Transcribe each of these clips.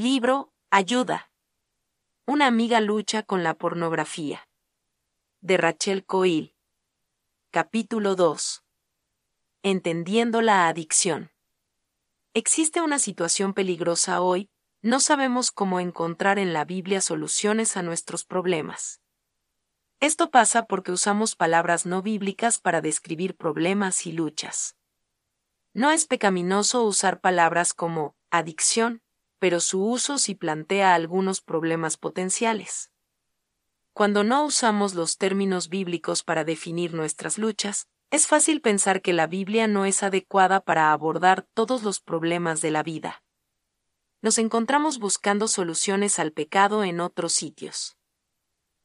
Libro, Ayuda. Una amiga lucha con la pornografía. De Rachel Coil. Capítulo 2. Entendiendo la adicción. Existe una situación peligrosa hoy, no sabemos cómo encontrar en la Biblia soluciones a nuestros problemas. Esto pasa porque usamos palabras no bíblicas para describir problemas y luchas. No es pecaminoso usar palabras como adicción, pero su uso sí plantea algunos problemas potenciales. Cuando no usamos los términos bíblicos para definir nuestras luchas, es fácil pensar que la Biblia no es adecuada para abordar todos los problemas de la vida. Nos encontramos buscando soluciones al pecado en otros sitios.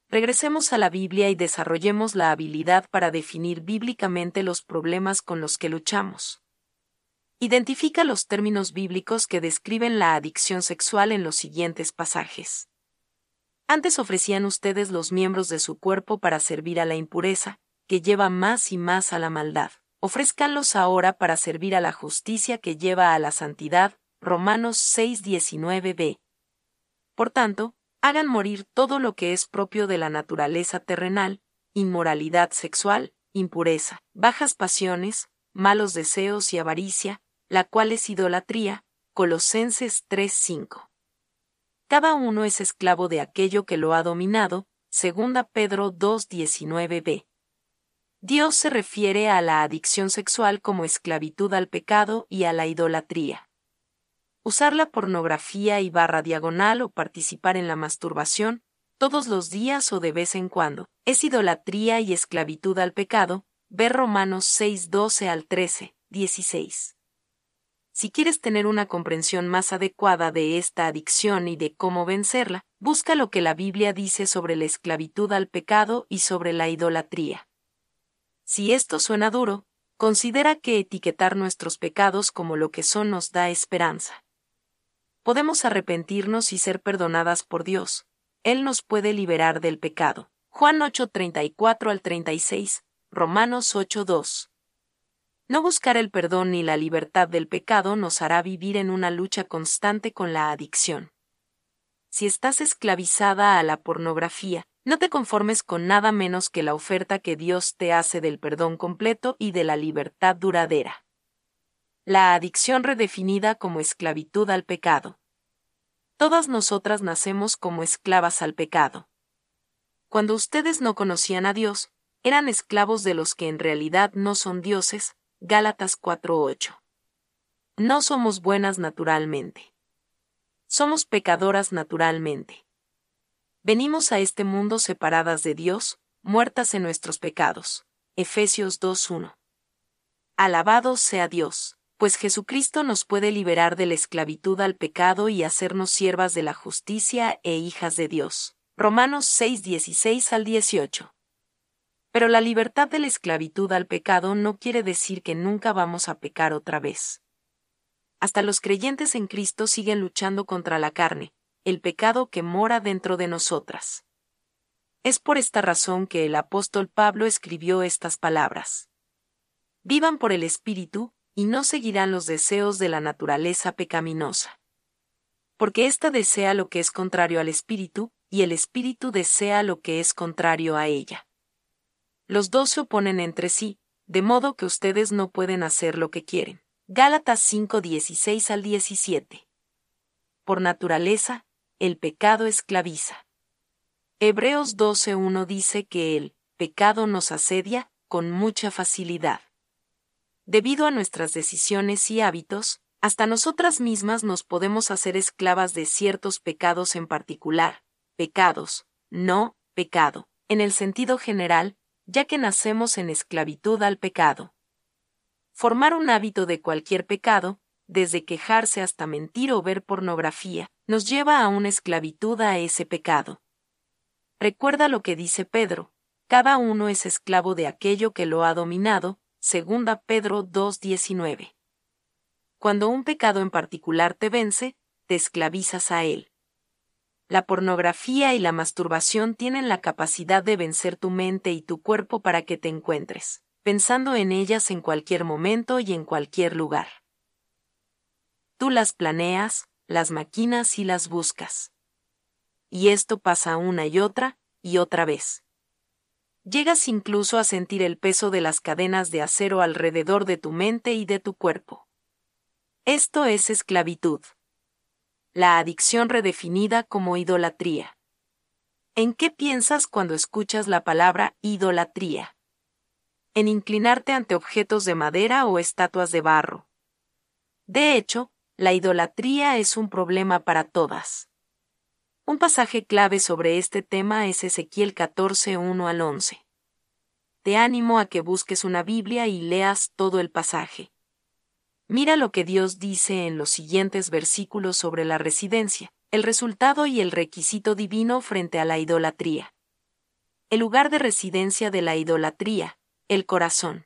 Regresemos a la Biblia y desarrollemos la habilidad para definir bíblicamente los problemas con los que luchamos. Identifica los términos bíblicos que describen la adicción sexual en los siguientes pasajes. Antes ofrecían ustedes los miembros de su cuerpo para servir a la impureza, que lleva más y más a la maldad. Ofrezcanlos ahora para servir a la justicia que lleva a la santidad. Romanos 6:19b. Por tanto, hagan morir todo lo que es propio de la naturaleza terrenal, inmoralidad sexual, impureza, bajas pasiones, malos deseos y avaricia, la cual es idolatría, Colosenses 3:5. Cada uno es esclavo de aquello que lo ha dominado, segunda Pedro 2:19b. Dios se refiere a la adicción sexual como esclavitud al pecado y a la idolatría. Usar la pornografía y barra diagonal o participar en la masturbación, todos los días o de vez en cuando, es idolatría y esclavitud al pecado, ver Romanos 6:12 al 13, 16. Si quieres tener una comprensión más adecuada de esta adicción y de cómo vencerla, busca lo que la Biblia dice sobre la esclavitud al pecado y sobre la idolatría. Si esto suena duro, considera que etiquetar nuestros pecados como lo que son nos da esperanza. Podemos arrepentirnos y ser perdonadas por Dios. Él nos puede liberar del pecado. Juan 8:34 al 36, Romanos 8:2. No buscar el perdón ni la libertad del pecado nos hará vivir en una lucha constante con la adicción. Si estás esclavizada a la pornografía, no te conformes con nada menos que la oferta que Dios te hace del perdón completo y de la libertad duradera. La adicción redefinida como esclavitud al pecado. Todas nosotras nacemos como esclavas al pecado. Cuando ustedes no conocían a Dios, eran esclavos de los que en realidad no son dioses, Gálatas 4:8. No somos buenas naturalmente. Somos pecadoras naturalmente. Venimos a este mundo separadas de Dios, muertas en nuestros pecados. Efesios 2:1. Alabado sea Dios, pues Jesucristo nos puede liberar de la esclavitud al pecado y hacernos siervas de la justicia e hijas de Dios. Romanos 6:16 al 18. Pero la libertad de la esclavitud al pecado no quiere decir que nunca vamos a pecar otra vez. Hasta los creyentes en Cristo siguen luchando contra la carne, el pecado que mora dentro de nosotras. Es por esta razón que el apóstol Pablo escribió estas palabras. Vivan por el Espíritu, y no seguirán los deseos de la naturaleza pecaminosa. Porque ésta desea lo que es contrario al Espíritu, y el Espíritu desea lo que es contrario a ella. Los dos se oponen entre sí, de modo que ustedes no pueden hacer lo que quieren. Gálatas 5, 16 al 17. Por naturaleza, el pecado esclaviza. Hebreos 12.1 dice que el pecado nos asedia con mucha facilidad. Debido a nuestras decisiones y hábitos, hasta nosotras mismas nos podemos hacer esclavas de ciertos pecados en particular, pecados, no, pecado, en el sentido general, ya que nacemos en esclavitud al pecado. Formar un hábito de cualquier pecado, desde quejarse hasta mentir o ver pornografía, nos lleva a una esclavitud a ese pecado. Recuerda lo que dice Pedro, cada uno es esclavo de aquello que lo ha dominado, segunda Pedro 2.19. Cuando un pecado en particular te vence, te esclavizas a él. La pornografía y la masturbación tienen la capacidad de vencer tu mente y tu cuerpo para que te encuentres, pensando en ellas en cualquier momento y en cualquier lugar. Tú las planeas, las maquinas y las buscas. Y esto pasa una y otra, y otra vez. Llegas incluso a sentir el peso de las cadenas de acero alrededor de tu mente y de tu cuerpo. Esto es esclavitud. La adicción redefinida como idolatría. ¿En qué piensas cuando escuchas la palabra idolatría? En inclinarte ante objetos de madera o estatuas de barro. De hecho, la idolatría es un problema para todas. Un pasaje clave sobre este tema es Ezequiel 14, 1 al 11. Te animo a que busques una Biblia y leas todo el pasaje. Mira lo que Dios dice en los siguientes versículos sobre la residencia, el resultado y el requisito divino frente a la idolatría. El lugar de residencia de la idolatría, el corazón.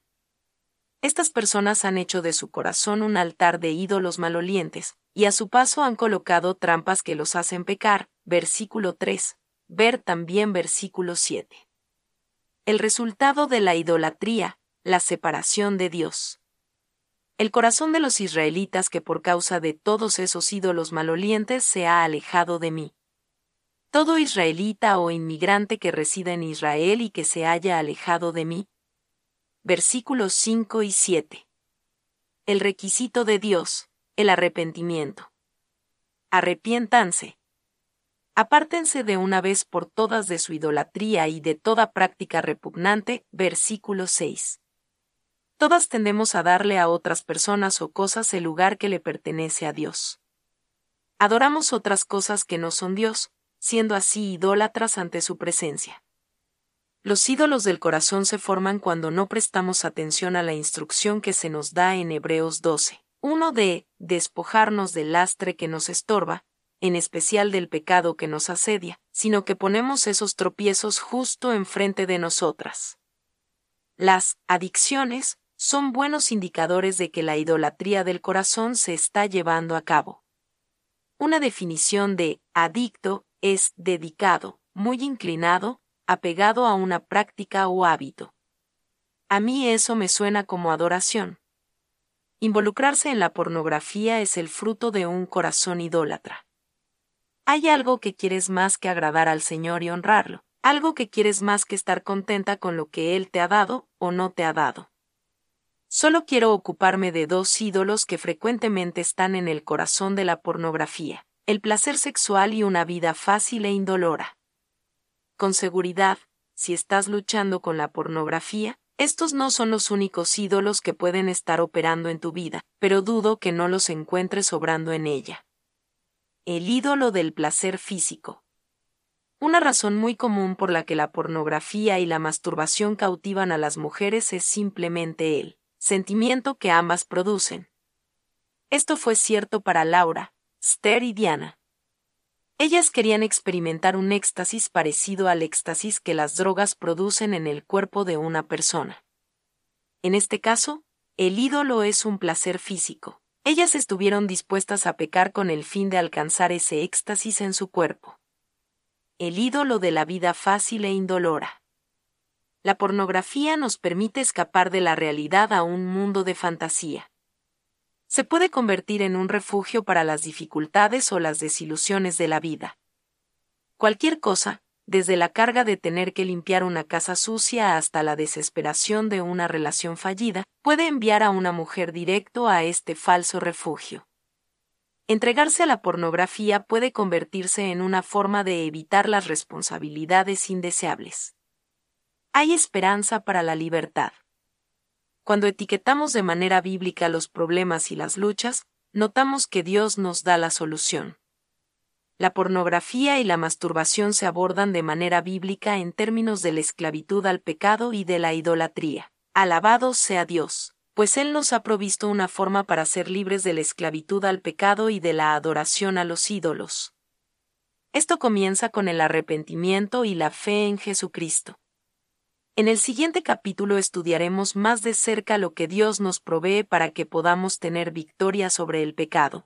Estas personas han hecho de su corazón un altar de ídolos malolientes, y a su paso han colocado trampas que los hacen pecar, versículo 3, ver también versículo 7. El resultado de la idolatría, la separación de Dios. El corazón de los israelitas que por causa de todos esos ídolos malolientes se ha alejado de mí. Todo israelita o inmigrante que resida en Israel y que se haya alejado de mí, versículos 5 y 7. El requisito de Dios, el arrepentimiento. Arrepiéntanse. Apártense de una vez por todas de su idolatría y de toda práctica repugnante, versículo 6. Todas tendemos a darle a otras personas o cosas el lugar que le pertenece a Dios. Adoramos otras cosas que no son Dios, siendo así idólatras ante su presencia. Los ídolos del corazón se forman cuando no prestamos atención a la instrucción que se nos da en Hebreos 12. Uno de despojarnos del lastre que nos estorba, en especial del pecado que nos asedia, sino que ponemos esos tropiezos justo enfrente de nosotras. Las adicciones son buenos indicadores de que la idolatría del corazón se está llevando a cabo. Una definición de adicto es dedicado, muy inclinado, apegado a una práctica o hábito. A mí eso me suena como adoración. Involucrarse en la pornografía es el fruto de un corazón idólatra. Hay algo que quieres más que agradar al Señor y honrarlo, algo que quieres más que estar contenta con lo que Él te ha dado o no te ha dado. Solo quiero ocuparme de dos ídolos que frecuentemente están en el corazón de la pornografía, el placer sexual y una vida fácil e indolora. Con seguridad, si estás luchando con la pornografía, estos no son los únicos ídolos que pueden estar operando en tu vida, pero dudo que no los encuentres obrando en ella. El ídolo del placer físico. Una razón muy común por la que la pornografía y la masturbación cautivan a las mujeres es simplemente el sentimiento que ambas producen. Esto fue cierto para Laura, Ster y Diana. Ellas querían experimentar un éxtasis parecido al éxtasis que las drogas producen en el cuerpo de una persona. En este caso, el ídolo es un placer físico. Ellas estuvieron dispuestas a pecar con el fin de alcanzar ese éxtasis en su cuerpo. El ídolo de la vida fácil e indolora. La pornografía nos permite escapar de la realidad a un mundo de fantasía se puede convertir en un refugio para las dificultades o las desilusiones de la vida. Cualquier cosa, desde la carga de tener que limpiar una casa sucia hasta la desesperación de una relación fallida, puede enviar a una mujer directo a este falso refugio. Entregarse a la pornografía puede convertirse en una forma de evitar las responsabilidades indeseables. Hay esperanza para la libertad. Cuando etiquetamos de manera bíblica los problemas y las luchas, notamos que Dios nos da la solución. La pornografía y la masturbación se abordan de manera bíblica en términos de la esclavitud al pecado y de la idolatría. Alabado sea Dios, pues Él nos ha provisto una forma para ser libres de la esclavitud al pecado y de la adoración a los ídolos. Esto comienza con el arrepentimiento y la fe en Jesucristo. En el siguiente capítulo estudiaremos más de cerca lo que Dios nos provee para que podamos tener victoria sobre el pecado.